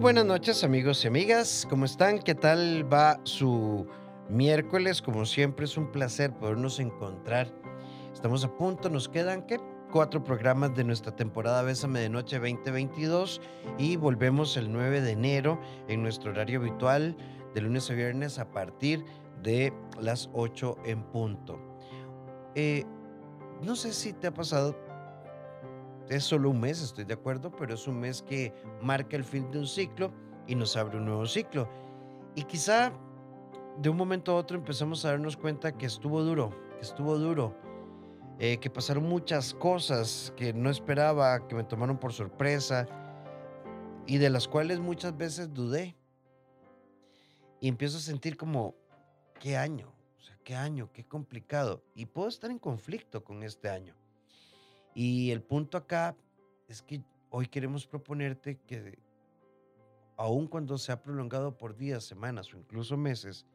buenas noches amigos y amigas, ¿cómo están? ¿Qué tal va su miércoles? Como siempre es un placer podernos encontrar. Estamos a punto, nos quedan ¿qué? cuatro programas de nuestra temporada Bésame de Noche 2022 y volvemos el 9 de enero en nuestro horario habitual de lunes a viernes a partir de las 8 en punto. Eh, no sé si te ha pasado, es solo un mes, estoy de acuerdo, pero es un mes que marca el fin de un ciclo y nos abre un nuevo ciclo. Y quizá de un momento a otro empezamos a darnos cuenta que estuvo duro, que estuvo duro, eh, que pasaron muchas cosas que no esperaba, que me tomaron por sorpresa y de las cuales muchas veces dudé. Y empiezo a sentir como, ¿qué año? O sea, ¿qué año? ¿Qué complicado? Y puedo estar en conflicto con este año. Y el punto acá es que hoy queremos proponerte que, aun cuando se ha prolongado por días, semanas o incluso meses,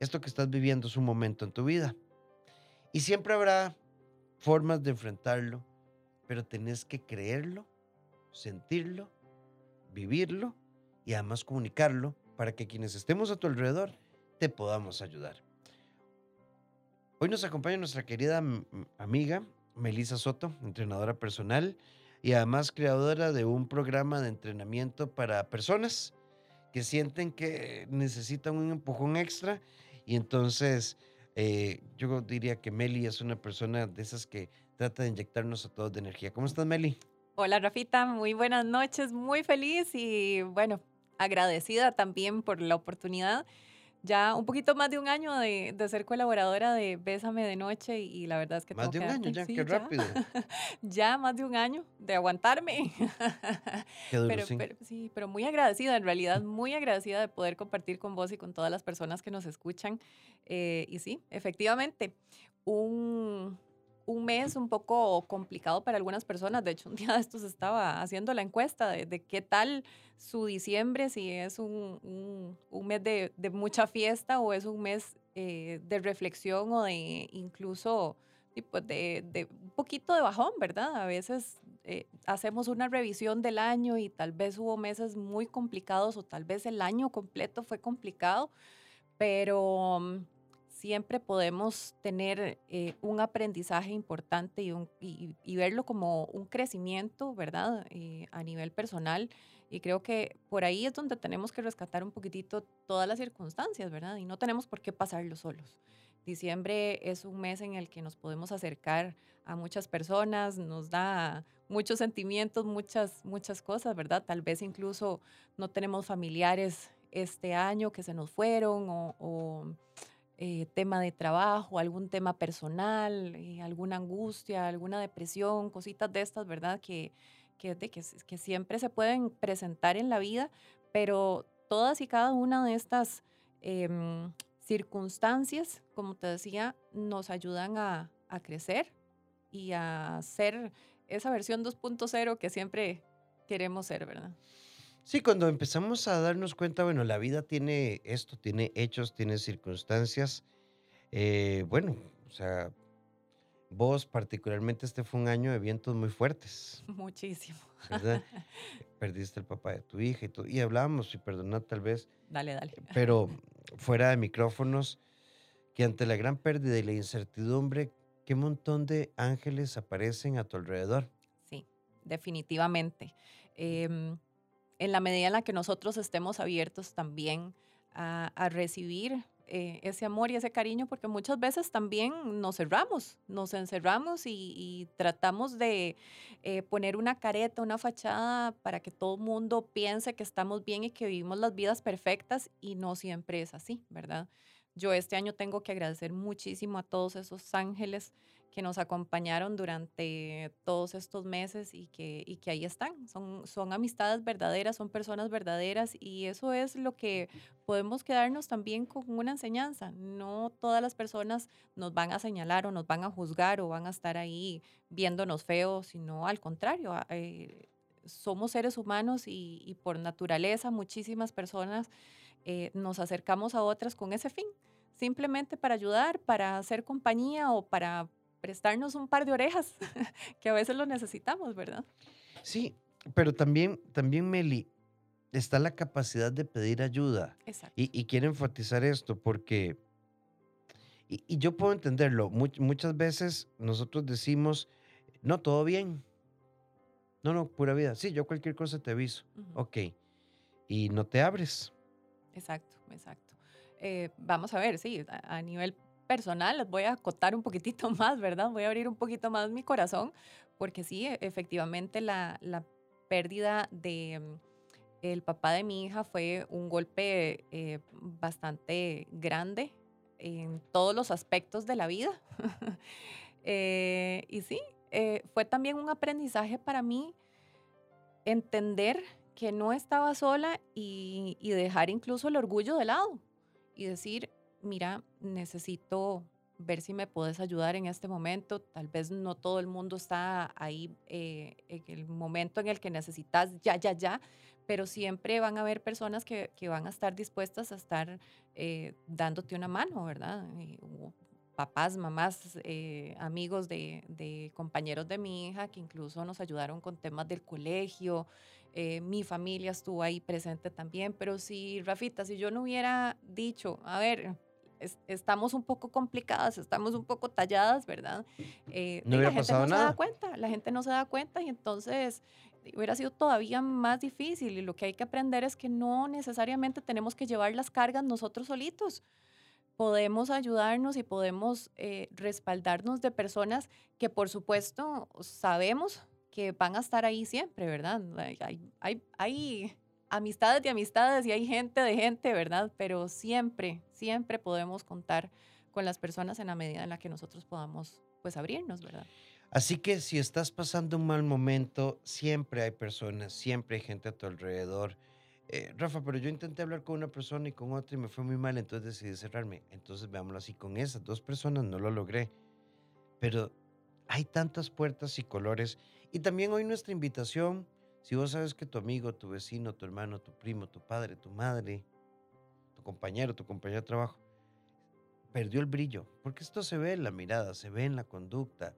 esto que estás viviendo es un momento en tu vida. Y siempre habrá formas de enfrentarlo, pero tenés que creerlo, sentirlo, vivirlo y además comunicarlo para que quienes estemos a tu alrededor te podamos ayudar. Hoy nos acompaña nuestra querida amiga Melissa Soto, entrenadora personal y además creadora de un programa de entrenamiento para personas que sienten que necesitan un empujón extra y entonces eh, yo diría que Meli es una persona de esas que trata de inyectarnos a todos de energía. ¿Cómo estás, Meli? Hola, Rafita. Muy buenas noches. Muy feliz y bueno, agradecida también por la oportunidad ya un poquito más de un año de, ser colaboradora de Bésame de Noche y, la verdad es que... Más de un año ya, qué rápido. Ya, más de un año de aguantarme. Qué duro, pero, sí. Pero, sí, pero muy agradecida, en realidad muy agradecida de poder compartir con vos y con todas las personas que nos escuchan. Eh, y sí, efectivamente, un, un mes un poco complicado para algunas personas. De hecho, un día de estos estaba haciendo la encuesta de, qué tal su diciembre, si es un, un, mes de, de, mucha fiesta o es un mes eh, de reflexión o de incluso tipo de, de, un poquito de bajón, ¿verdad? A veces eh, hacemos una revisión del año y tal vez hubo meses muy complicados o tal vez el año completo fue complicado, pero mm, siempre podemos tener eh, un aprendizaje importante y, verlo como un crecimiento, ¿verdad? Eh, a nivel personal. Y creo que por ahí es donde tenemos que rescatar un poquitito todas las circunstancias, ¿verdad? Y no tenemos por qué pasarlo solos. Diciembre es un mes en el que nos podemos acercar a muchas personas, nos da muchos sentimientos, muchas, muchas cosas, ¿verdad? Tal vez incluso no tenemos familiares este año que se nos fueron o eh, tema de trabajo, algún tema personal, eh, alguna angustia, alguna depresión, cositas de estas, ¿verdad? Que, que, que, que, siempre se pueden presentar en la vida, pero todas y cada una de estas em, circunstancias, como te decía, nos ayudan a, a crecer y a ser esa versión 2.0 que siempre queremos ser, ¿verdad? Sí, cuando empezamos a darnos cuenta, bueno, la vida tiene esto, tiene hechos, tiene circunstancias. Eh, bueno, o sea, vos particularmente este fue un año de vientos muy fuertes, Muchísimo. ¿verdad? Perdiste el papá de tu hija y todo. Y hablábamos, y perdonad tal vez, Dale, dale. pero fuera de micrófonos, que ante la gran pérdida y la incertidumbre, qué montón de ángeles aparecen a tu alrededor. Sí, definitivamente. Em, en la medida en la que nosotros estemos abiertos también a, recibir eh, ese amor y ese cariño, porque muchas veces también nos cerramos, nos encerramos y, tratamos de eh, poner una careta, una fachada para que todo el mundo piense que estamos bien y que vivimos las vidas perfectas y no siempre es así, ¿verdad? Yo este año tengo que agradecer muchísimo a todos esos ángeles que nos acompañaron durante todos estos meses y que, y que ahí están. Son, son amistades verdaderas, son personas verdaderas y eso es lo que podemos quedarnos también con una enseñanza. No todas las personas nos van a señalar o nos van a juzgar o van a estar ahí viéndonos feos, sino al contrario. Eh, somos seres humanos y, y, por naturaleza muchísimas personas eh, nos acercamos a otras con ese fin simplemente para ayudar, para hacer compañía o para prestarnos un par de orejas, que a veces lo necesitamos, ¿verdad? Sí, pero también, también Meli, está la capacidad de pedir ayuda. Exacto. Y, y quiero enfatizar esto porque, y, y yo puedo entenderlo, much- muchas veces nosotros decimos, no, todo bien, no, no, pura vida, sí, yo cualquier cosa te aviso, Ujú. ok, y no te abres. Exacto, exacto. Eh, vamos a ver, sí, a, a nivel personal les voy a acotar un poquitito más, ¿verdad? Voy a abrir un poquito más mi corazón, porque sí, e- efectivamente la, la pérdida de mm, el papá de mi hija fue un golpe eh, bastante grande en todos los aspectos de la vida. Eh, y sí, eh, fue también un aprendizaje para mí entender que no estaba sola y, y dejar incluso el orgullo de lado y decir, mira, necesito ver si me puedes ayudar en este momento. Tal vez no todo el mundo está ahí eh, en el momento en el que necesitas ya, ya, ya, pero siempre van a haber personas que, que van a estar dispuestas a estar eh, dándote una mano, ¿verdad? Eh, papás, mamás, amigos de, de compañeros de mi hija que incluso nos ayudaron con temas del colegio, mi familia estuvo ahí presente también, pero si, Rafita, si yo no hubiera dicho, a ver, es- estamos un poco complicadas, estamos un poco talladas, ¿verdad? Eh, No y la gente no se da cuenta, la gente no se da cuenta y entonces eh, hubiera sido todavía más difícil y lo que hay que aprender es que no necesariamente tenemos que llevar las cargas nosotros solitos. Podemos ayudarnos y podemos eh, respaldarnos de personas que por supuesto sabemos que van a estar ahí siempre, ¿verdad? Hay, hay, hay- hay amistades de amistades y hay gente de gente, ¿verdad? Pero siempre, siempre podemos contar con las personas en la medida en la que nosotros podamos pues abrirnos, ¿verdad? Así que si estás pasando un mal momento, siempre hay personas, siempre hay gente a tu alrededor. Eh, Rafa, pero yo intenté hablar con una persona y con otra y me fue muy mal, entonces decidí cerrarme. Entonces veámoslo así, con esas dos personas no lo logré. Pero hay tantas puertas y colores. Y también hoy nuestra invitación, si vos sabes que tu amigo, tu vecino, tu hermano, tu primo, tu padre, tu madre, tu compañero, tu compañero de trabajo, perdió el brillo, porque esto se ve en la mirada, se ve en la conducta.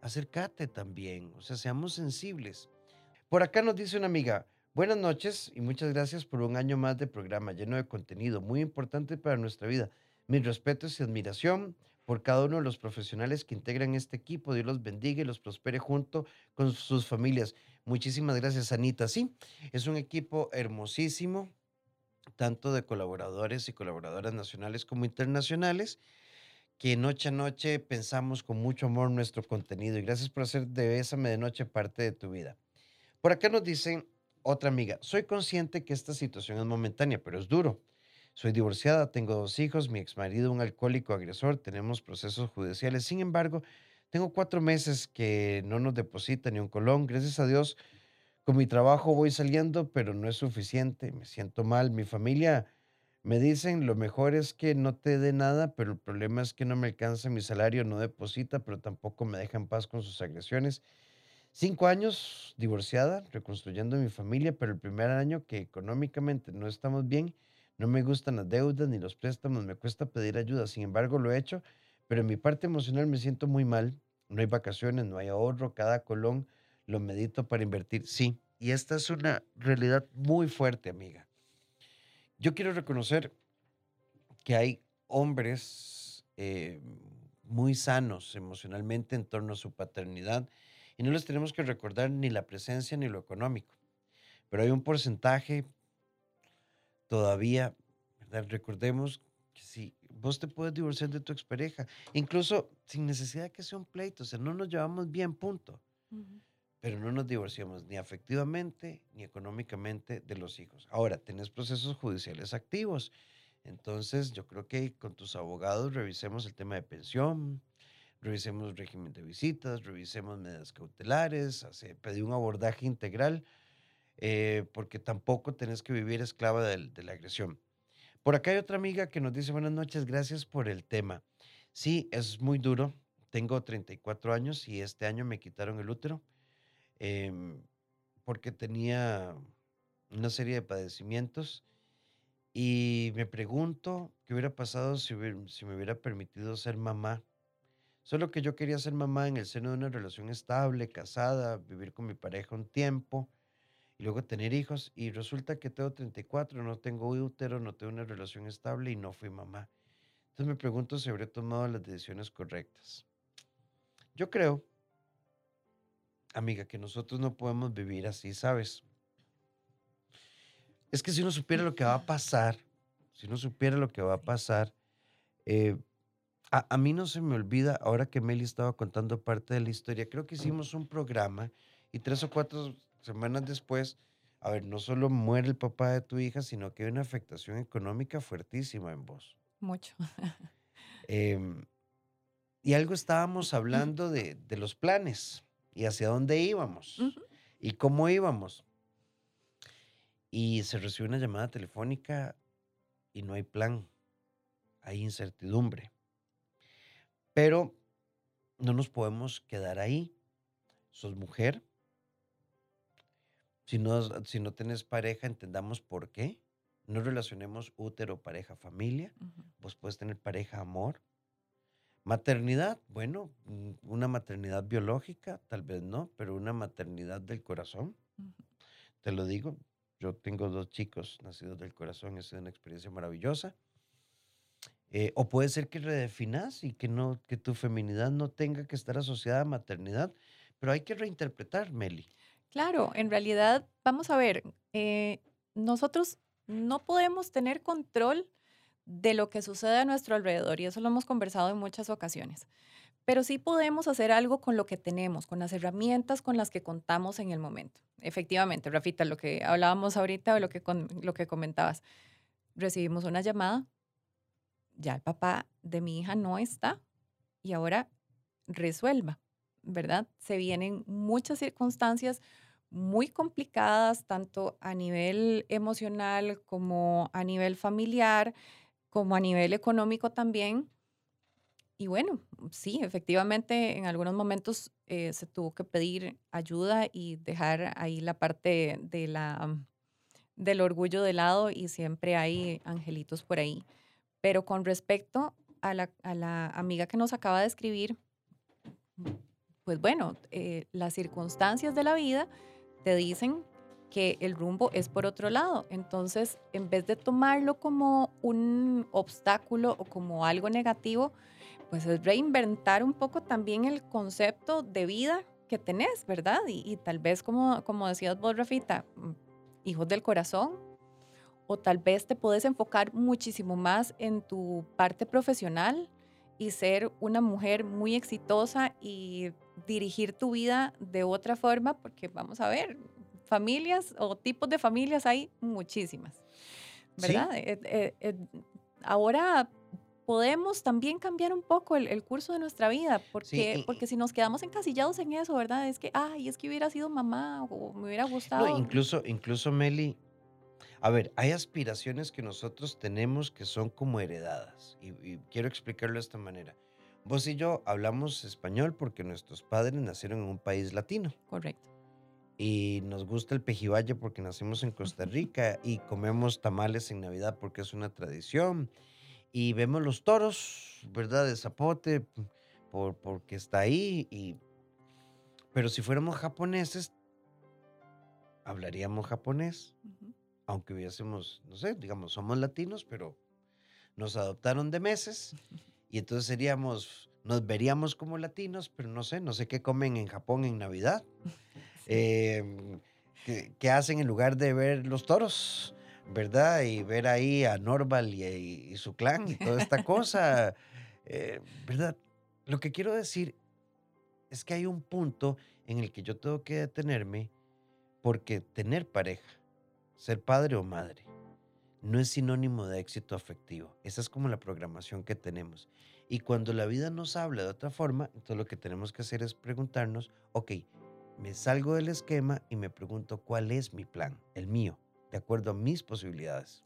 Acércate también, o sea, seamos sensibles. Por acá nos dice una amiga, buenas noches y muchas gracias por un año más de programa lleno de contenido muy importante para nuestra vida. Mis respetos y admiración por cada uno de los profesionales que integran este equipo. Dios los bendiga y los prospere junto con sus familias. Muchísimas gracias, Anita. Sí, es un equipo hermosísimo, tanto de colaboradores y colaboradoras nacionales como internacionales que noche a noche pensamos con mucho amor nuestro contenido y gracias por hacer de Bésame de Noche parte de tu vida. Por acá nos dicen otra amiga, soy consciente que esta situación es momentánea, pero es duro. Soy divorciada, tengo dos hijos, mi exmarido un alcohólico agresor, tenemos procesos judiciales. Sin embargo, tengo cuatro meses que no nos deposita ni un colón. Gracias a Dios, con mi trabajo voy saliendo, pero no es suficiente. Me siento mal. Mi familia me dicen, lo mejor es que no te dé nada, pero el problema es que no me alcanza mi salario, no deposita, pero tampoco me deja en paz con sus agresiones. Cinco años divorciada, reconstruyendo mi familia, pero el primer año que económicamente no estamos bien, no me gustan las deudas ni los préstamos, me cuesta pedir ayuda. Sin embargo, lo he hecho, pero en mi parte emocional me siento muy mal. No hay vacaciones, no hay ahorro, cada colón lo medito para invertir. Sí, y esta es una realidad muy fuerte, amiga. Yo quiero reconocer que hay hombres eh, muy sanos emocionalmente en torno a su paternidad y no les tenemos que recordar ni la presencia ni lo económico. Pero hay un porcentaje todavía, ¿verdad? recordemos que si vos te puedes divorciar de tu expareja, incluso sin necesidad de que sea un pleito, o sea, no nos llevamos bien, punto. Ujú. Pero no nos divorciamos ni afectivamente ni económicamente de los hijos. Ahora, tenés procesos judiciales activos. Entonces, yo creo que con tus abogados revisemos el tema de pensión, revisemos régimen de visitas, revisemos medidas cautelares, pedí un abordaje integral, eh, porque tampoco tenés que vivir esclava del- de la agresión. Por acá hay otra amiga que nos dice buenas noches, gracias por el tema. Sí, es muy duro. Tengo 34 años y este año me quitaron el útero em, porque tenía una serie de padecimientos y me pregunto qué hubiera pasado si, me hubiera permitido ser mamá. Solo que yo quería ser mamá en el seno de una relación estable, casada, vivir con mi pareja un tiempo y luego tener hijos y resulta que tengo 34, no tengo útero, no tengo una relación estable y no fui mamá. Entonces me pregunto si habré tomado las decisiones correctas. Yo creo, amiga, que nosotros no podemos vivir así, ¿sabes? Es que si uno supiera lo que va a pasar, si uno supiera lo que va a pasar, eh, a, a, mí no se me olvida, ahora que Meli estaba contando parte de la historia, creo que hicimos un programa y tres o cuatro semanas después, a ver, no solo muere el papá de tu hija, sino que hay una afectación económica fuertísima en vos. Mucho. Em, y algo estábamos hablando de, de, los planes y hacia dónde íbamos y cómo íbamos. Y se recibe una llamada telefónica y no hay plan, hay incertidumbre. Pero no nos podemos quedar ahí. Sos mujer. Si no, si no tenés pareja, entendamos por qué. No relacionemos útero, pareja, familia. Ujú. Vos puedes tener pareja, amor. Maternidad, bueno, mm, una maternidad biológica, tal vez no, pero una maternidad del corazón. Te lo digo, yo tengo dos chicos nacidos del corazón, ha sido una experiencia maravillosa. Eh, o puede ser que redefinas y que, no, que tu feminidad no tenga que estar asociada a maternidad, pero hay que reinterpretar, Meli. Claro, en realidad, vamos a ver, eh, nosotros no podemos tener control de lo que sucede a nuestro alrededor y eso lo hemos conversado en muchas ocasiones. Pero sí podemos hacer algo con lo que tenemos, con las herramientas con las que contamos en el momento. Efectivamente, Rafita, lo que hablábamos ahorita o lo que, con- lo que comentabas, recibimos una llamada, ya el papá de mi hija no está y ahora resuelva, ¿verdad? Se vienen muchas circunstancias muy complicadas, tanto a nivel emocional como a nivel familiar, como a nivel económico también. Y bueno, sí, efectivamente, en algunos momentos eh, se tuvo que pedir ayuda y dejar ahí la parte de la, del orgullo de lado y siempre hay angelitos por ahí. Pero con respecto a la, a la amiga que nos acaba de escribir, pues bueno, eh, las circunstancias de la vida te dicen que el rumbo es por otro lado. Entonces, en vez de tomarlo como un obstáculo o como algo negativo, pues es reinventar un poco también el concepto de vida que tenés, ¿verdad? Y, tal vez, como, como decías vos, Rafita, mm, hijos del corazón, o tal vez te puedes enfocar muchísimo más en tu parte profesional y ser una mujer muy exitosa y dirigir tu vida de otra forma, porque vamos a ver, familias o tipos de familias hay muchísimas, Sí, ¿verdad? Eh, eh, eh, ahora podemos también cambiar un poco el, el curso de nuestra vida, sí, porque, porque si nos quedamos encasillados en eso, ¿verdad? Es que, ay, es que hubiera sido mamá o me hubiera No, gustado. incluso, incluso Meli, a ver, hay aspiraciones que nosotros tenemos que son como heredadas. Y, y quiero explicarlo de esta manera. Vos y yo hablamos español porque nuestros padres nacieron en un país latino. Correcto. Y nos gusta el pejibaye porque nacimos en Costa Rica y comemos tamales en Navidad porque es una tradición. Y vemos los toros, ¿verdad? De zapote, por, porque está ahí. Y, pero si fuéramos japoneses, hablaríamos japonés Ujú. aunque hubiésemos, no sé, digamos, somos latinos, pero nos adoptaron de meses y entonces seríamos, nos veríamos como latinos, pero no sé, no sé qué comen en Japón en Navidad, Qué, qué hacen en lugar de ver los toros, ¿verdad? Y ver ahí a Norval y, y- y su clan y toda esta cosa, eh, ¿verdad? Lo que quiero decir es que hay un punto en el que yo tengo que detenerme porque tener pareja, ser padre o madre, no es sinónimo de éxito afectivo. Esa es como la programación que tenemos. Y cuando la vida nos habla de otra forma, entonces lo que tenemos que hacer es preguntarnos, ok, me salgo del esquema y me pregunto cuál es mi plan, el mío, de acuerdo a mis posibilidades.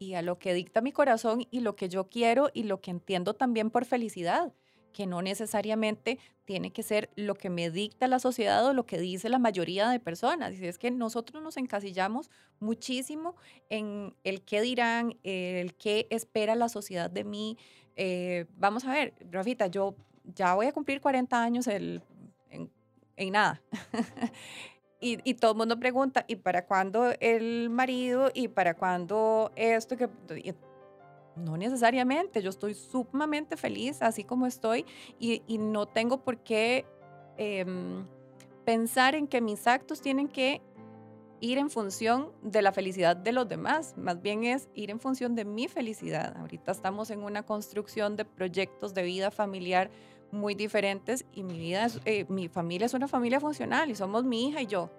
y a lo que dicta mi corazón y lo que yo quiero y lo que entiendo también por felicidad, que no necesariamente tiene que ser lo que me dicta la sociedad o lo que dice la mayoría de personas. Y es que nosotros nos encasillamos muchísimo en el qué dirán, el qué espera la sociedad de mí. Eh, vamos a ver, Rafita, yo ya voy a cumplir 40 años el- en, nada. Y, y todo el mundo pregunta, ¿y para cuándo el marido? ¿Y para cuándo esto? Que, no necesariamente, yo estoy sumamente feliz así como estoy y, y no tengo por qué em, pensar en que mis actos tienen que ir en función de la felicidad de los demás, más bien es ir en función de mi felicidad. Ahorita estamos en una construcción de proyectos de vida familiar muy diferentes y mi vida, es, eh, mi familia es una familia funcional y somos mi hija y yo.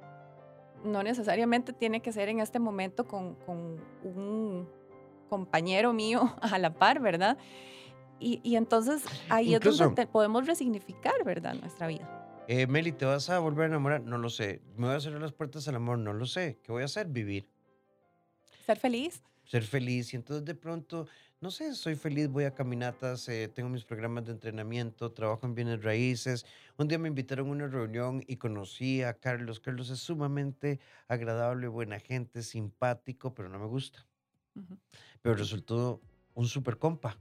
No necesariamente tiene que ser en este momento con, con un compañero mío a la par, ¿verdad? Y, y entonces ahí es donde podemos resignificar, ¿verdad? Nuestra vida. Eh, Meli, ¿te vas a volver a enamorar? No lo sé. ¿Me voy a cerrar las puertas al amor? No lo sé. ¿Qué voy a hacer? Vivir. Ser feliz. Ser feliz. Y entonces de pronto, no sé, soy feliz, voy a caminatas, eh, tengo mis programas de entrenamiento, trabajo en bienes raíces. Un día me invitaron a una reunión y conocí a Carlos. Carlos es sumamente agradable, buena gente, simpático, pero no me gusta. Pero resultó un super compa.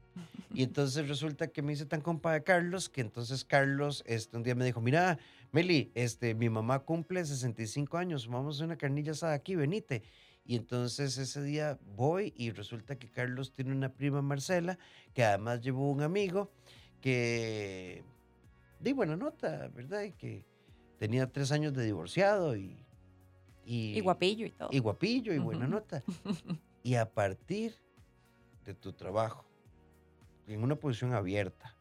Y entonces resulta que me hice tan compa de Carlos que entonces Carlos este, un día me dijo, mira, Meli, este, mi mamá cumple 65 años, vamos a una carnilla asada aquí, venite. Y entonces ese día voy y resulta que Carlos tiene una prima Marcela, que además llevó un amigo que di buena nota, ¿verdad? Y que tenía tres años de divorciado y... Y, guapillo y todo. Y guapillo y buena nota. Y a partir de tu trabajo, en una posición abierta.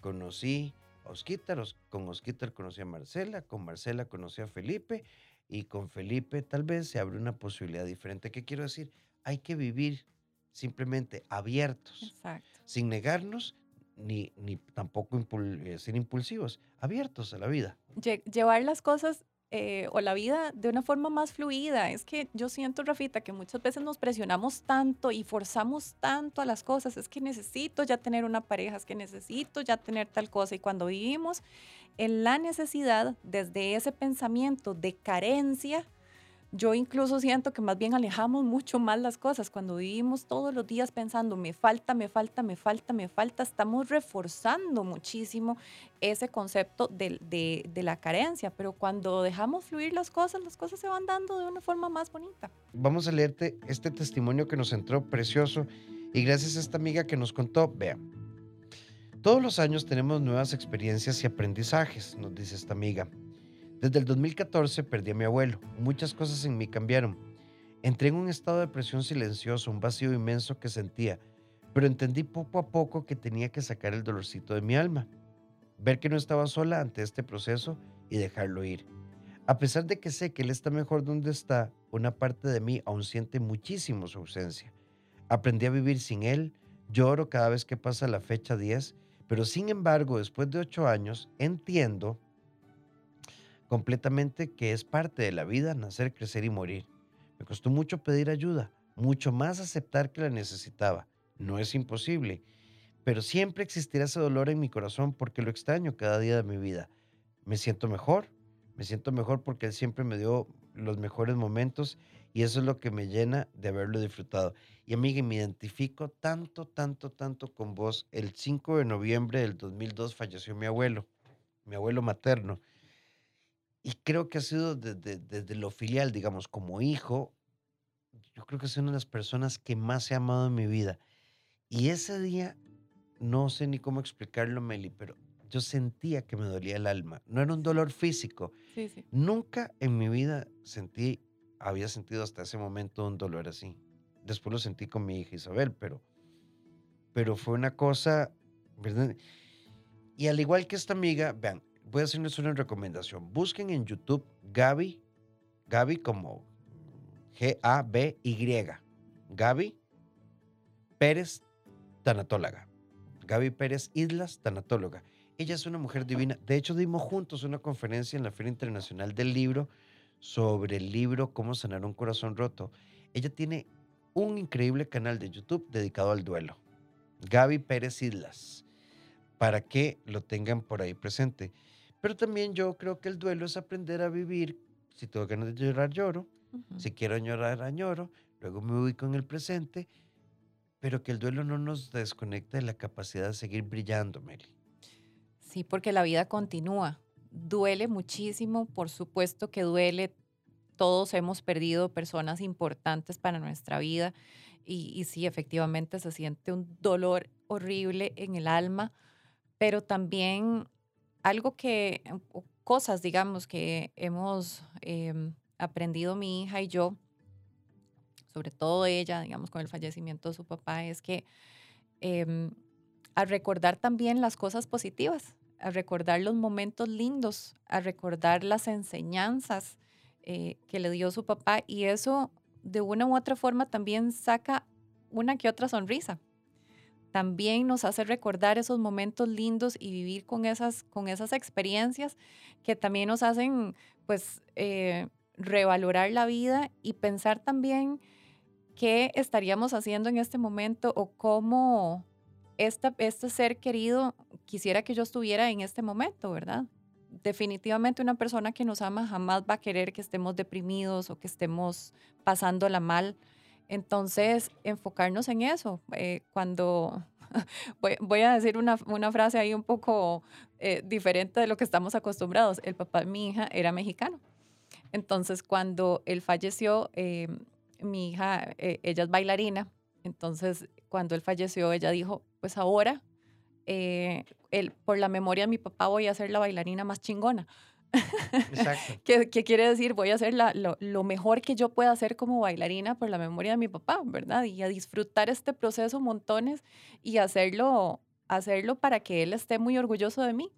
Conocí a Osquitar, con Osquitar conocí a Marcela, con Marcela conocí a Felipe y con Felipe tal vez se abre una posibilidad diferente. ¿Qué quiero decir? Hay que vivir simplemente abiertos, sin negarnos ni, ni tampoco eh, ser impulsivos, abiertos a la vida. llevar las cosas eh, o la vida de una forma más fluida. Es que yo siento, Rafita, que muchas veces nos presionamos tanto y forzamos tanto a las cosas. Es que necesito ya tener una pareja, es que necesito ya tener tal cosa. Y cuando vivimos en la necesidad, desde ese pensamiento de carencia, yo incluso siento que más bien alejamos mucho más las cosas. Cuando vivimos todos los días pensando, me falta, me falta, me falta, me falta, estamos reforzando muchísimo ese concepto de, la carencia. Pero cuando dejamos fluir las cosas, las cosas se van dando de una forma más bonita. Vamos a leerte este testimonio que nos entró precioso y gracias a esta amiga que nos contó, vean. Todos los años tenemos nuevas experiencias y aprendizajes, nos dice esta amiga. Desde el 2014 perdí a mi abuelo. Muchas cosas en mí cambiaron. Entré en un estado de depresión silencioso, un vacío inmenso que sentía, pero entendí poco a poco que tenía que sacar el dolorcito de mi alma, ver que no estaba sola ante este proceso y dejarlo ir. A pesar de que sé que él está mejor donde está, una parte de mí aún siente muchísimo su ausencia. Aprendí a vivir sin él, lloro cada vez que pasa la fecha 10, pero sin embargo, después de ocho años, entiendo completamente que es parte de la vida nacer, crecer y morir. Me costó mucho pedir ayuda, mucho más aceptar que la necesitaba. No es imposible, pero siempre existirá ese dolor en mi corazón porque lo extraño cada día de mi vida. Me siento mejor, me siento mejor porque Él siempre me dio los mejores momentos y eso es lo que me llena de haberlo disfrutado. Y amiga, me identifico tanto, tanto, tanto con vos. El 5 de noviembre del 2002 falleció mi abuelo, mi abuelo materno. Y creo que ha sido desde, lo filial, digamos, como hijo, yo creo que es una de las personas que más he amado en mi vida. Y ese día, no sé ni cómo explicarlo, Meli, pero yo sentía que me dolía el alma. No era un dolor físico. Sí, sí. Nunca en mi vida sentí, había sentido hasta ese momento un dolor así. Después lo sentí con mi hija Isabel, pero, pero fue una cosa, ¿verdad? Y al igual que esta amiga, vean, voy a hacerles una recomendación. Busquen en YouTube Gaby, Gaby como G-A-B-Y, Gaby Pérez, tanatóloga. Gaby Pérez Islas, tanatóloga. Ella es una mujer divina. De hecho, dimos juntos una conferencia en la Feria Internacional del Libro sobre el libro Cómo sanar un corazón roto. Ella tiene un increíble canal de YouTube dedicado al duelo. Gaby Pérez Islas, para que lo tengan por ahí presente. Pero también yo creo que el duelo es aprender a vivir. Si tengo ganas de llorar, lloro. Si quiero llorar, añoro. Luego me ubico en el presente. Pero que el duelo no nos desconecta de la capacidad de seguir brillando, Meli. Sí, porque la vida continúa. Duele muchísimo, por supuesto que duele todos hemos perdido personas importantes para nuestra vida y, y sí, efectivamente se siente un dolor horrible en el alma, pero también algo que, cosas, digamos, que hemos em, aprendido mi hija y yo, sobre todo ella, digamos, con el fallecimiento de su papá, es que em, a recordar también las cosas positivas, a recordar los momentos lindos, a recordar las enseñanzas eh, que le dio su papá y eso de una u otra forma también saca una que otra sonrisa. También nos hace recordar esos momentos lindos y vivir con esas, con esas experiencias que también nos hacen pues eh, revalorar la vida y pensar también qué estaríamos haciendo en este momento o cómo esta, este ser querido quisiera que yo estuviera en este momento, ¿verdad? Definitivamente una persona que nos ama jamás va a querer que estemos deprimidos o que estemos pasándola mal. Entonces, enfocarnos en eso. Eh, cuando voy, a decir una, una, frase ahí un poco eh, diferente de lo que estamos acostumbrados. El papá de mi hija era mexicano. Entonces, cuando él falleció, eh, mi hija, ella es bailarina. Entonces, cuando él falleció, ella dijo, pues ahora, eh, por la memoria de mi papá, voy a ser la bailarina más chingona. Exacto. ¿Qué, quiere decir? Voy a hacer lo, mejor que yo pueda hacer como bailarina por la memoria de mi papá, ¿verdad? Y a disfrutar este proceso montones y hacerlo, hacerlo para que él esté muy orgulloso de mí.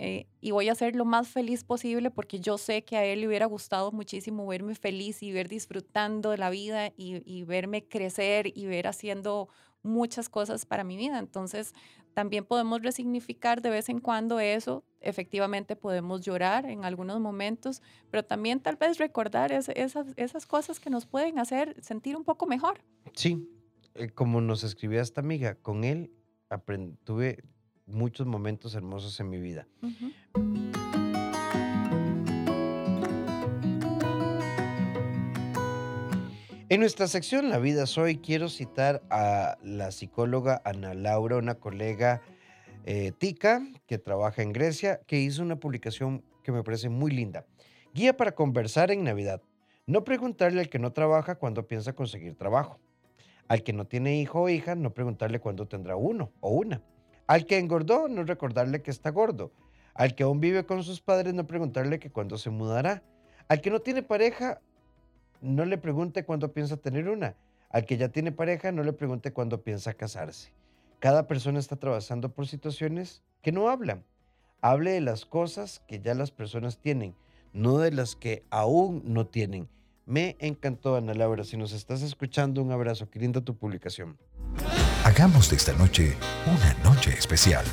Eh, y voy a ser lo más feliz posible porque yo sé que a él le hubiera gustado muchísimo verme feliz y ver disfrutando de la vida y, y verme crecer y ver haciendo muchas cosas para mi vida. Entonces, también podemos resignificar de vez en cuando eso. Efectivamente, podemos llorar en algunos momentos, pero también tal vez recordar esas, esas cosas que nos pueden hacer sentir un poco mejor. Sí, eh, como nos escribía esta amiga, con él tuve muchos momentos hermosos en mi vida. En nuestra sección La vida soy, quiero citar a la psicóloga Ana Laura, una colega eh, tica que trabaja en Grecia, que hizo una publicación que me parece muy linda. Guía para conversar en Navidad. No preguntarle al que no trabaja cuándo piensa conseguir trabajo. Al que no tiene hijo o hija, no preguntarle cuándo tendrá uno o una. Al que engordó, no recordarle que está gordo. Al que aún vive con sus padres, no preguntarle que cuándo se mudará. Al que no tiene pareja, no le pregunte cuándo piensa tener una. Al que ya tiene pareja, no le pregunte cuándo piensa casarse. Cada persona está atravesando por situaciones que no hablan. Hable de las cosas que ya las personas tienen, no de las que aún no tienen. Me encantó, Ana Laura. Si nos estás escuchando, un abrazo. Qué tu publicación. Hagamos de esta noche una noche especial.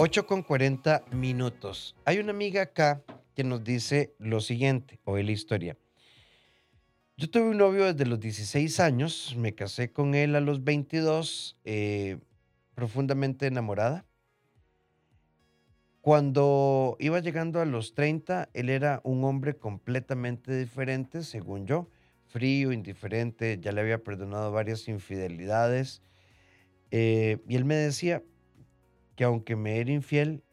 8 con 40 minutos. Hay una amiga acá que nos dice lo siguiente, o la historia. Yo tuve un novio desde los 16 años, me casé con él a los 22, eh, profundamente enamorada. Cuando iba llegando a los 30, él era un hombre completamente diferente, según yo, frío, indiferente, ya le había perdonado varias infidelidades. Eh, y él me decía, que aunque me era infiel,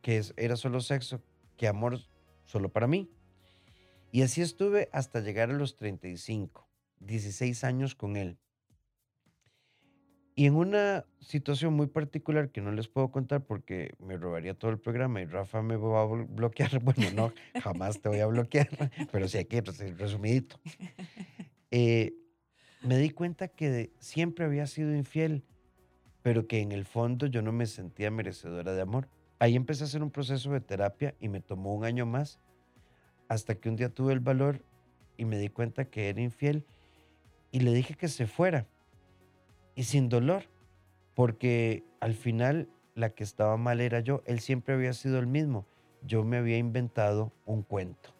que era solo sexo, que amor solo para mí. Y así estuve hasta llegar a los 35, 16 años con él. Y en una situación muy particular que no les puedo contar porque me robaría todo el programa y Rafa me va a bloquear. Bueno, no, jamás te voy a bloquear, pero sí aquí, resumidito. Eh, me di cuenta que siempre había sido infiel pero que en el fondo yo no me sentía merecedora de amor. Ahí empecé a hacer un proceso de terapia y me tomó un año más, hasta que un día tuve el valor y me di cuenta que era infiel y le dije que se fuera. Y sin dolor, porque al final la que estaba mal era yo, él siempre había sido el mismo. Yo me había inventado un cuento.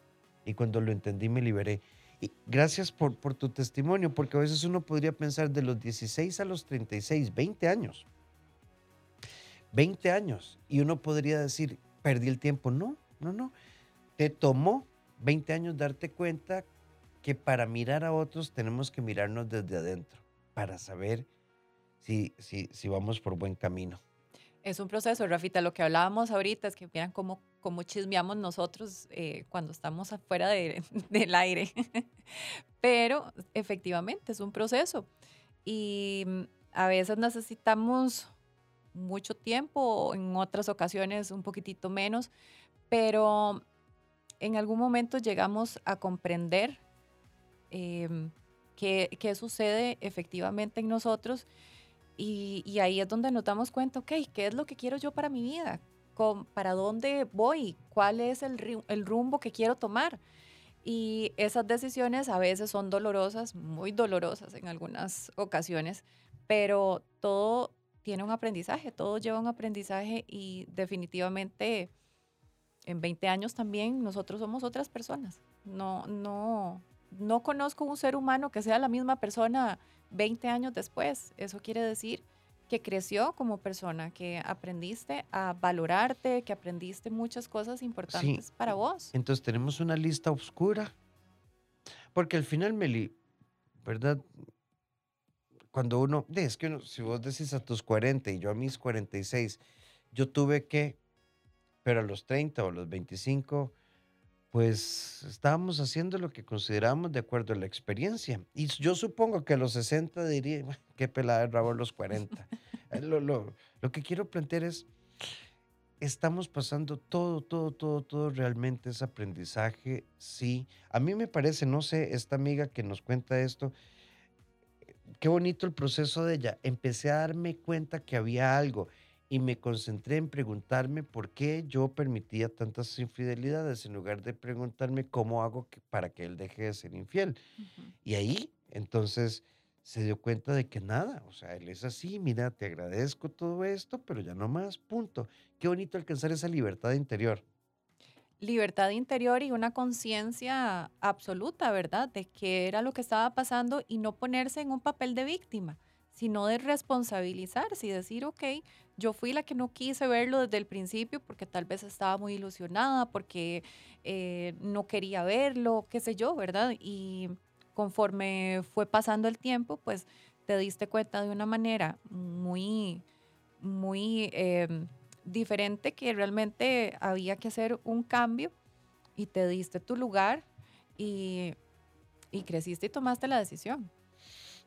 Y cuando lo entendí me liberé. Y gracias por, por tu testimonio, porque a veces uno podría pensar de los 16 a los 36, 20 años. 20 años. Y uno podría decir, perdí el tiempo. No, no, no. Te tomó 20 años darte cuenta que para mirar a otros tenemos que mirarnos desde adentro, para saber si, si, si vamos por buen camino. Es un proceso, Rafita. Lo que hablábamos ahorita es que vean cómo, cómo chismeamos nosotros eh, cuando estamos afuera de- del aire. Pero efectivamente es un proceso. Y mm, a veces necesitamos mucho tiempo, en otras ocasiones un poquitito menos, pero en algún momento llegamos a comprender em, qué, qué sucede efectivamente en nosotros y, y ahí es donde nos damos cuenta, ok, ¿qué es lo que quiero yo para mi vida? ¿Para dónde voy? ¿Cuál es el, el rumbo que quiero tomar? Y esas decisiones a veces son dolorosas, muy dolorosas en algunas ocasiones, pero todo tiene un aprendizaje, todo lleva un aprendizaje y definitivamente en 20 años también nosotros somos otras personas. No, no, no conozco un ser humano que sea la misma persona 20 años después. Eso quiere decir que creció como persona, que aprendiste a valorarte, que aprendiste muchas cosas importantes para vos. Entonces tenemos una lista oscura. Porque al final, Meli, ¿verdad? Cuando uno, es que uno- si vos decís a tus 40 y yo a mis 46, yo tuve que, pero a los 30 o a los 25, pues estábamos haciendo lo que consideramos de acuerdo a la experiencia. Y yo supongo que a los 60 diría, "Bueno, qué pelada de rabo los 40. Eh, lo, lo- lo que quiero plantear es, estamos pasando todo, todo, todo, todo realmente es aprendizaje, sí. A mí me parece, no sé, esta amiga que nos cuenta esto, qué bonito el proceso de ella. Empecé a darme cuenta que había algo y me concentré en preguntarme por qué yo permitía tantas infidelidades en lugar de preguntarme cómo hago que- para que él deje de ser infiel. Y ahí, entonces, se dio cuenta de que nada, o sea, él es así, mira, te agradezco todo esto, pero ya no más, punto. Qué bonito alcanzar esa libertad interior. libertad interior y una conciencia absoluta, ¿verdad? De qué era lo que estaba pasando y no ponerse en un papel de víctima, sino de responsabilizarse y decir, ok, yo fui la que no quise verlo desde el principio porque tal vez estaba muy ilusionada, porque eh, no quería verlo, qué sé yo, ¿verdad? Y conforme fue pasando el tiempo, pues te diste cuenta de una manera muy, muy... em, diferente que realmente había que hacer un cambio y te diste tu lugar y, y creciste y tomaste la decisión.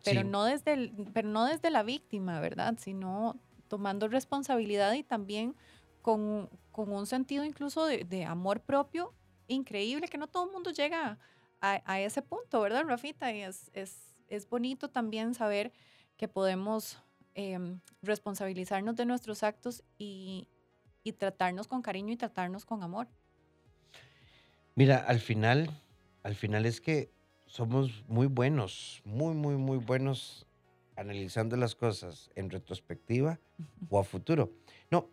Pero, Sí. no desde el- pero no desde la víctima, ¿verdad? Sino tomando responsabilidad y también con, con un sentido incluso de, de amor propio increíble, que no todo el mundo llega a, a ese punto, ¿verdad, Rafita? Y es, es, es bonito también saber que podemos em, responsabilizarnos de nuestros actos y, y tratarnos con cariño y tratarnos con amor. Mira, al final, al final es que somos muy buenos, muy, muy, muy buenos analizando las cosas en retrospectiva o a futuro. No,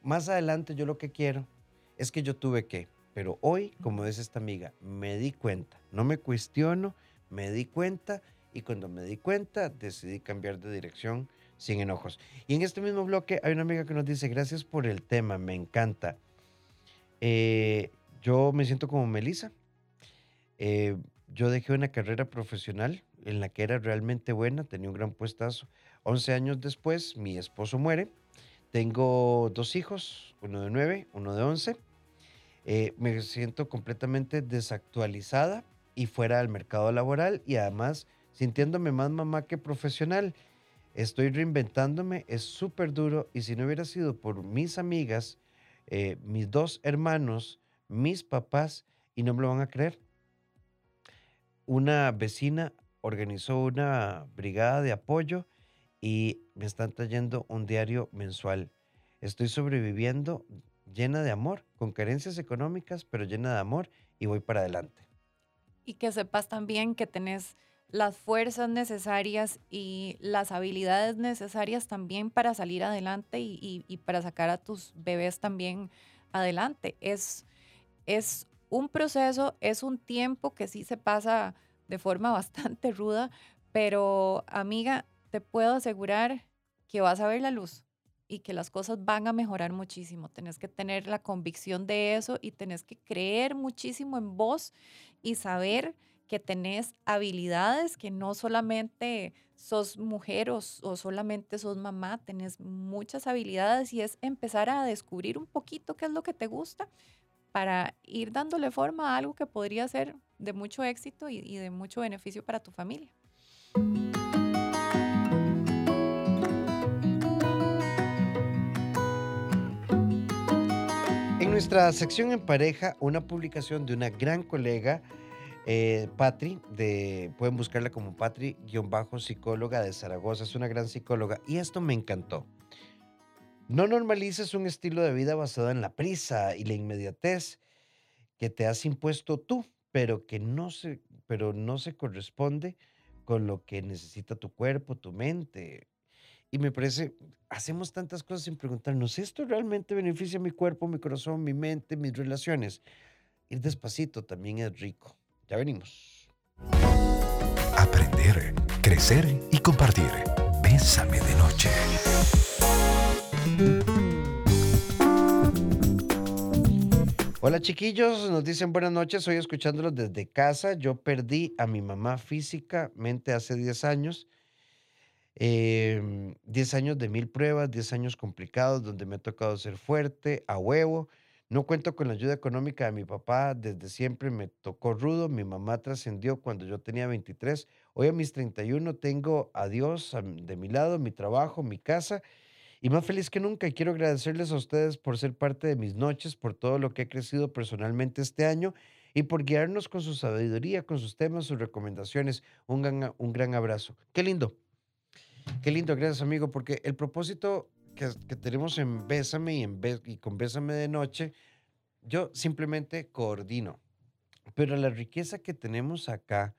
más adelante yo lo que quiero es que yo tuve que, pero hoy, como dice esta amiga, me di cuenta, no me cuestiono, me di cuenta y cuando me di cuenta decidí cambiar de dirección sin enojos. Y en este mismo bloque hay una amiga que nos dice, gracias por el tema, me encanta. Eh, yo me siento como Melissa. Eh, yo dejé una carrera profesional en la que era realmente buena, tenía un gran puestazo. 11 años después, mi esposo muere. Tengo dos hijos, uno de 9, uno de 11. Eh, me siento completamente desactualizada y fuera del mercado laboral y además sintiéndome más mamá que profesional. Estoy reinventándome, es súper duro y si no hubiera sido por mis amigas, eh, mis dos hermanos, mis papás, y no me lo van a creer, una vecina organizó una brigada de apoyo y me están trayendo un diario mensual. Estoy sobreviviendo llena de amor, con carencias económicas, pero llena de amor y voy para adelante. Y que sepas también que tenés las fuerzas necesarias y las habilidades necesarias también para salir adelante y, y- y para sacar a tus bebés también adelante. Es, es un proceso, es un tiempo que sí se pasa de forma bastante ruda, pero amiga, te puedo asegurar que vas a ver la luz y que las cosas van a mejorar muchísimo. Tenés que tener la convicción de eso y tenés que creer muchísimo en vos y saber que tenés habilidades, que no solamente sos mujer o, o, solamente sos mamá, tenés muchas habilidades y es empezar a descubrir un poquito qué es lo que te gusta para ir dándole forma a algo que podría ser de mucho éxito y, de mucho beneficio para tu familia. En nuestra sección en pareja, una publicación de una gran colega, eh, Patri, de, pueden buscarla como Patri-psicóloga de Zaragoza, es una gran psicóloga, y esto me encantó. No normalices un estilo de vida basado en la prisa y la inmediatez que te has impuesto tú, pero que no se, pero no se corresponde con lo que necesita tu cuerpo, tu mente. Y me parece, hacemos tantas cosas sin preguntarnos, ¿esto realmente beneficia a mi cuerpo, mi corazón, mi mente, mis relaciones? Ir despacito también es rico. Ya venimos. Aprender, crecer y compartir. Bésame de noche. Hola chiquillos, nos dicen buenas noches, estoy escuchándolos desde casa. Yo perdí a mi mamá físicamente hace 10 años. 10 em, años de mil pruebas, 10 años complicados donde me ha tocado ser fuerte, a huevo. No cuento con la ayuda económica de mi papá, desde siempre me tocó rudo. Mi mamá trascendió cuando yo tenía 23. Hoy a mis 31 tengo a Dios de mi lado, mi trabajo, mi casa y más feliz que nunca. Quiero agradecerles a ustedes por ser parte de mis noches, por todo lo que he crecido personalmente este año y por guiarnos con su sabiduría, con sus temas, sus recomendaciones. Un gran, un gran abrazo. Qué lindo. Qué lindo, gracias amigo, porque el propósito que, tenemos en Bésame y, en y con Bésame de noche, yo simplemente coordino. Pero la riqueza que tenemos acá,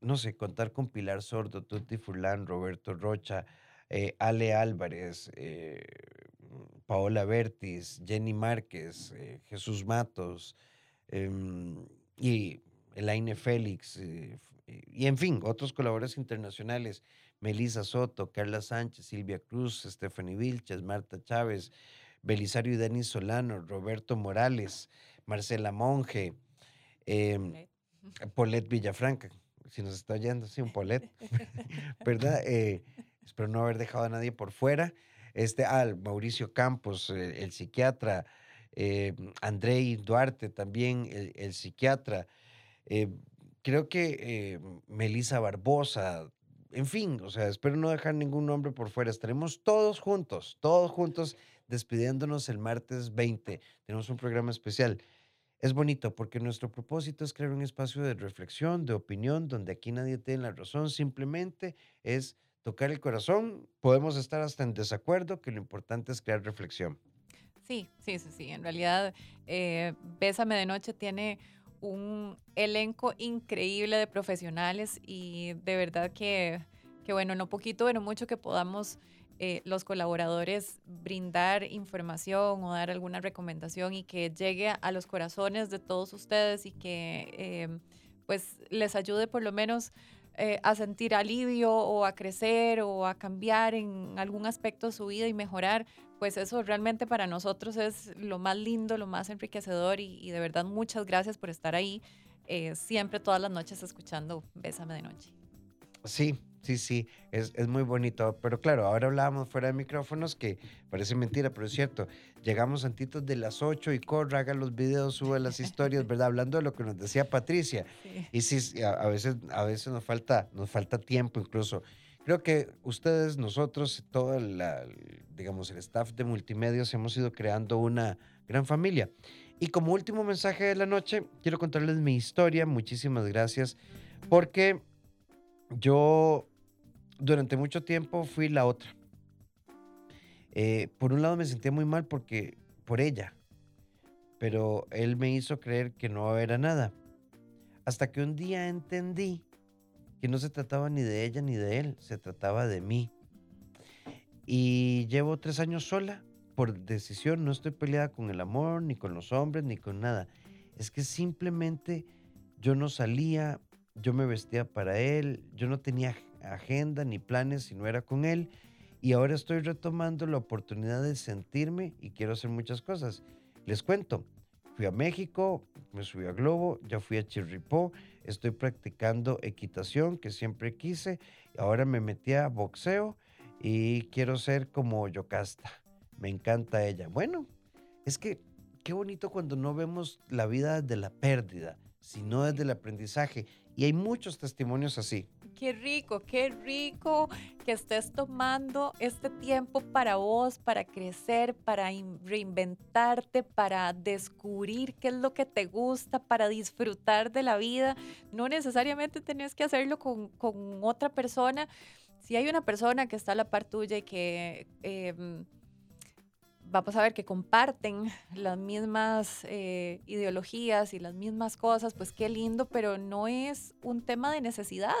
no sé, contar con Pilar Sordo, Tuti Furlan, Roberto Rocha, eh, Ale Álvarez, eh, Paola Bertis, Jenny Márquez, eh, Jesús Matos em, y Elaine Félix, y en fin, otros colaboradores internacionales, Melissa Soto, Carla Sánchez, Silvia Cruz, Stephanie Vilches, Marta Chávez, Belisario y Denis Solano, Roberto Morales, Marcela Monge, eh, Polet Villafranca, si nos está oyendo, sí, un Polet, ¿verdad? Espero no haber dejado a nadie por fuera. Este, al Mauricio Campos, el, psiquiatra, eh, Andrei Duarte también, el, psiquiatra. Eh, creo que eh, Melissa Barbosa, en fin, o sea, espero no dejar ningún nombre por fuera. Estaremos todos juntos, todos juntos, despidiéndonos el martes 20. Tenemos un programa especial. Es bonito porque nuestro propósito es crear un espacio de reflexión, de opinión, donde aquí nadie tiene la razón, simplemente es tocar el corazón, podemos estar hasta en desacuerdo, que lo importante es crear reflexión. Sí, sí, sí, sí. En realidad, eh, Bésame de Noche tiene un elenco increíble de profesionales y de verdad que, que bueno, no poquito, pero mucho que podamos eh, los colaboradores brindar información o dar alguna recomendación y que llegue a los corazones de todos ustedes y que eh, pues les ayude por lo menos eh, a sentir alivio o a crecer o a cambiar en algún aspecto de su vida y mejorar, pues eso realmente para nosotros es lo más lindo, lo más enriquecedor y, de verdad muchas gracias por estar ahí eh, siempre todas las noches escuchando Bésame de Noche. Sí, Sí, sí, es, es, muy bonito. Pero claro, ahora hablábamos fuera de micrófonos que parece mentira, pero es cierto. Llegamos antitos de las 8 y corra, haga los videos, sube las historias, ¿verdad? Hablando de lo que nos decía Patricia. Y sí, a, veces, a veces nos falta, nos falta tiempo incluso. Creo que ustedes, nosotros, todo la, digamos, el staff de multimedios hemos ido creando una gran familia. Y como último mensaje de la noche, quiero contarles mi historia. Muchísimas gracias porque yo durante mucho tiempo fui la otra. Eh, por un lado me sentía muy mal porque por ella, pero él me hizo creer que no era nada. Hasta que un día entendí que no se trataba ni de ella ni de él, se trataba de mí. Y llevo tres años sola por decisión, no estoy peleada con el amor, ni con los hombres, ni con nada. Es que simplemente yo no salía, yo me vestía para él, yo no tenía agenda ni planes si no era con él. Y ahora estoy retomando la oportunidad de sentirme y quiero hacer muchas cosas. Les cuento, fui a México, me subí a Globo, ya fui a Chirripó, Estoy practicando equitación, que siempre quise. Ahora me metí a boxeo y quiero ser como Yocasta. Me encanta ella. Bueno, es que qué bonito cuando no vemos la vida desde la pérdida, sino desde el aprendizaje. Y hay muchos testimonios así. Qué rico, qué rico que estés tomando este tiempo para vos, para crecer, para reinventarte, para descubrir qué es lo que te gusta, para disfrutar de la vida. No necesariamente tenés que hacerlo con, con otra persona. Si hay una persona que está a la par tuya y que... Eh, vamos a ver que comparten las mismas eh, ideologías y las mismas cosas, pues qué lindo, pero no es un tema de necesidad.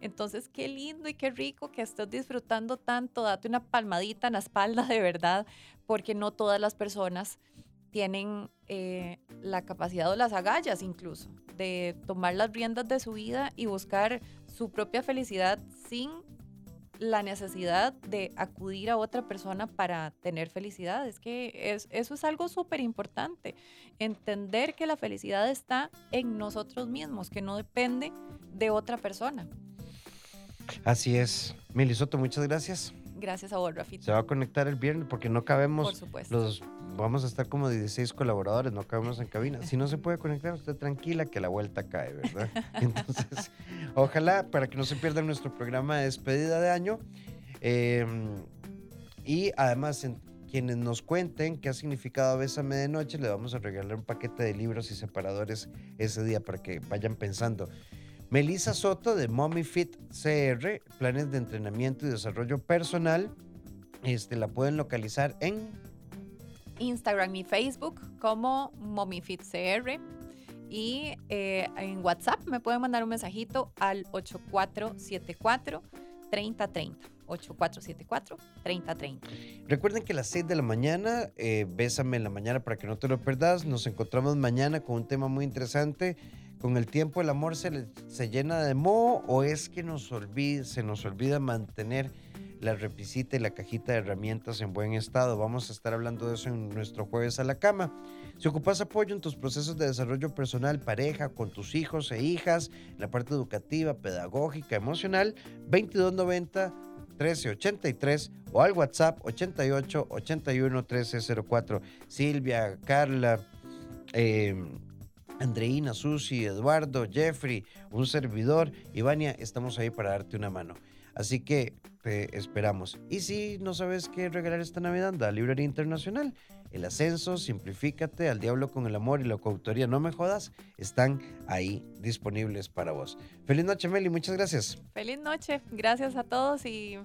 Entonces, qué lindo y qué rico que estés disfrutando tanto, date una palmadita en la espalda de verdad, porque no todas las personas tienen eh, la capacidad o las agallas incluso de tomar las riendas de su vida y buscar su propia felicidad sin la necesidad de acudir a otra persona para tener felicidad. Es que es, eso es algo súper importante. Entender que la felicidad está en nosotros mismos, que no depende de otra persona. Así es. Melisoto, muchas gracias. Gracias a vos, Rafita. Se va a conectar el viernes porque no cabemos. Por supuesto. Los, vamos a estar como 16 colaboradores, no cabemos en cabina. Si no se puede conectar, usted tranquila que la vuelta cae, ¿verdad? Entonces, ojalá para que no se pierda nuestro programa de despedida de año. Em, y además, en, quienes nos cuenten qué ha significado Bésame de Noche, le vamos a regalar un paquete de libros y separadores ese día para que vayan pensando. Melissa Soto de Mommy Fit CR, planes de entrenamiento y desarrollo personal. Este, la pueden localizar en Instagram y Facebook como MommyFitCR. Y eh, en WhatsApp me pueden mandar un mensajito al 8474 3030. 8474-3030. Recuerden que a las 6 de la mañana, eh, Bésame en la mañana para que no te lo perdas. Nos encontramos mañana con un tema muy interesante. Con el tiempo el amor se, se llena de moho o es que nos olvida, se nos olvida mantener la repisita y la cajita de herramientas en buen estado. Vamos a estar hablando de eso en nuestro jueves a la cama. Si ocupas apoyo en tus procesos de desarrollo personal, pareja, con tus hijos e hijas, la parte educativa, pedagógica, emocional, 2290 1383 o al WhatsApp 88 81 1304. Silvia, Carla, eh, Andreina, Susi, Eduardo, Jeffrey, un servidor, Ivania, estamos ahí para darte una mano. Así que te esperamos. Y si no sabes qué regalar esta Navidad, da Librería Internacional. El ascenso, Simplifícate, Al Diablo con el Amor y la coautoría No Me Jodas están ahí disponibles para vos. Feliz noche, Meli, muchas gracias. Feliz noche, gracias a todos y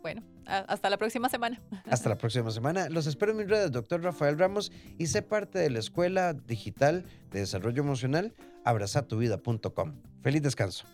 bueno, hasta la próxima semana. Hasta la próxima semana. Los espero en mis redes, doctor Rafael Ramos, y sé parte de la Escuela Digital de Desarrollo Emocional, abrazatuvida.com. Feliz descanso.